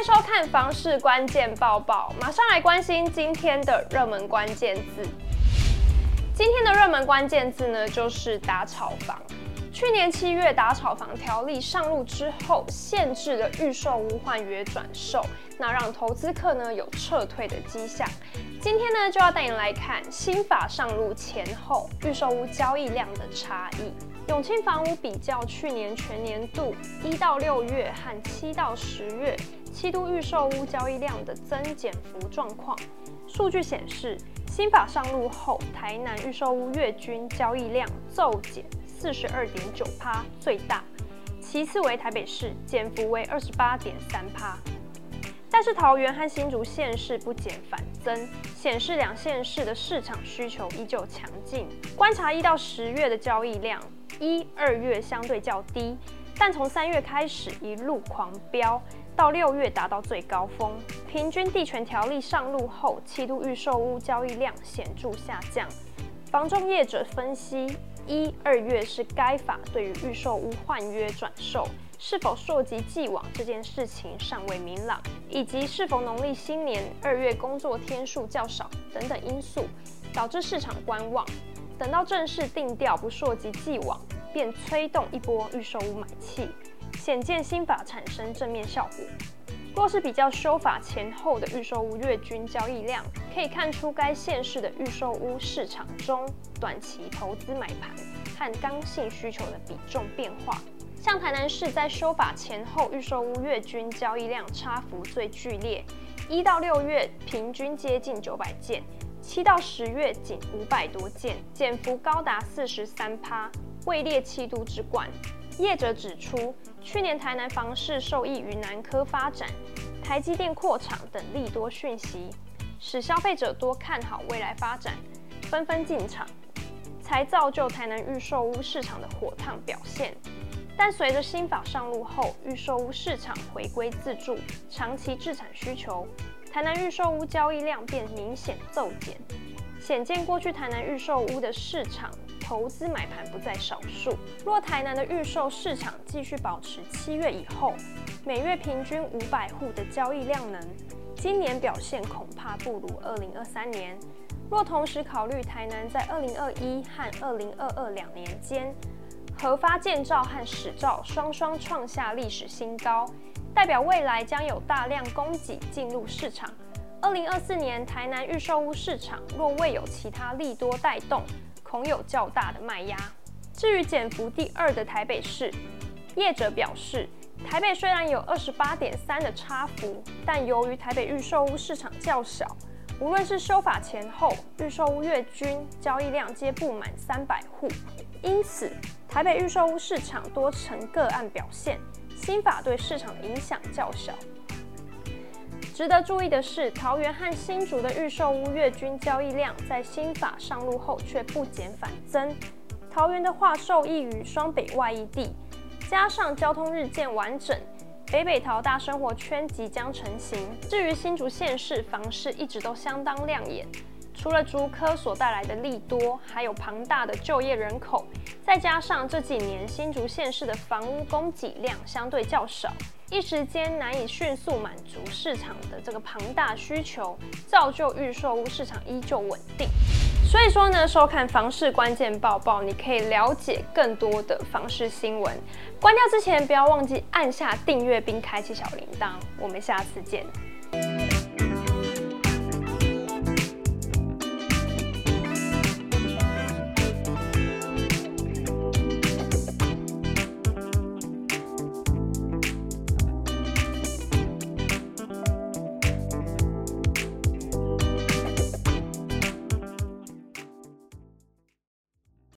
迎收看房市关键报报，马上来关心今天的热门关键字。今天的热门关键字呢，就是打炒房。去年七月打炒房条例上路之后，限制了预售屋换约转售，那让投资客呢有撤退的迹象。今天呢就要带你来看新法上路前后预售屋交易量的差异。永庆房屋比较去年全年度一到六月和七到十月七都预售屋交易量的增减幅状况。数据显示，新法上路后，台南预售屋月均交易量骤减。四十二点九趴最大，其次为台北市，减幅为二十八点三趴。但是桃园和新竹县市不减反增，显示两县市的市场需求依旧强劲。观察一到十月的交易量，一、二月相对较低，但从三月开始一路狂飙，到六月达到最高峰。平均地权条例上路后，七度预售屋交易量显著下降。房仲业者分析。一、二月是该法对于预售屋换约转售是否涉及既往这件事情尚未明朗，以及是否农历新年二月工作天数较少等等因素，导致市场观望。等到正式定调不涉及既往，便催动一波预售屋买气，显见新法产生正面效果。若是比较修法前后的预售屋月均交易量，可以看出该县市的预售屋市场中短期投资买盘和刚性需求的比重变化。像台南市在修法前后预售屋月均交易量差幅最剧烈，一到六月平均接近九百件，七到十月仅五百多件，减幅高达四十三趴，位列七都之冠。业者指出，去年台南房市受益于南科发展、台积电扩厂等利多讯息，使消费者多看好未来发展，纷纷进场，才造就台南预售屋市场的火烫表现。但随着新法上路后，预售屋市场回归自住、长期置产需求，台南预售屋交易量便明显骤减，显见过去台南预售屋的市场。投资买盘不在少数。若台南的预售市场继续保持七月以后每月平均五百户的交易量能，今年表现恐怕不如二零二三年。若同时考虑台南在二零二一和二零二二两年间核发建照和使照双双创下历史新高，代表未来将有大量供给进入市场。二零二四年台南预售屋市场若未有其他利多带动，恐有较大的卖压。至于减幅第二的台北市，业者表示，台北虽然有二十八点三的差幅，但由于台北预售屋市场较小，无论是修法前后，预售屋月均交易量皆不满三百户，因此台北预售屋市场多呈个案表现，新法对市场的影响较小。值得注意的是，桃园和新竹的预售屋月均交易量在新法上路后却不减反增。桃园的话受益于双北外溢地，加上交通日渐完整，北北桃大生活圈即将成型。至于新竹县市房市一直都相当亮眼，除了竹科所带来的利多，还有庞大的就业人口，再加上这几年新竹县市的房屋供给量相对较少。一时间难以迅速满足市场的这个庞大需求，造就预售屋市场依旧稳定。所以说呢，收看房市关键报报，你可以了解更多的房市新闻。关掉之前，不要忘记按下订阅并开启小铃铛。我们下次见。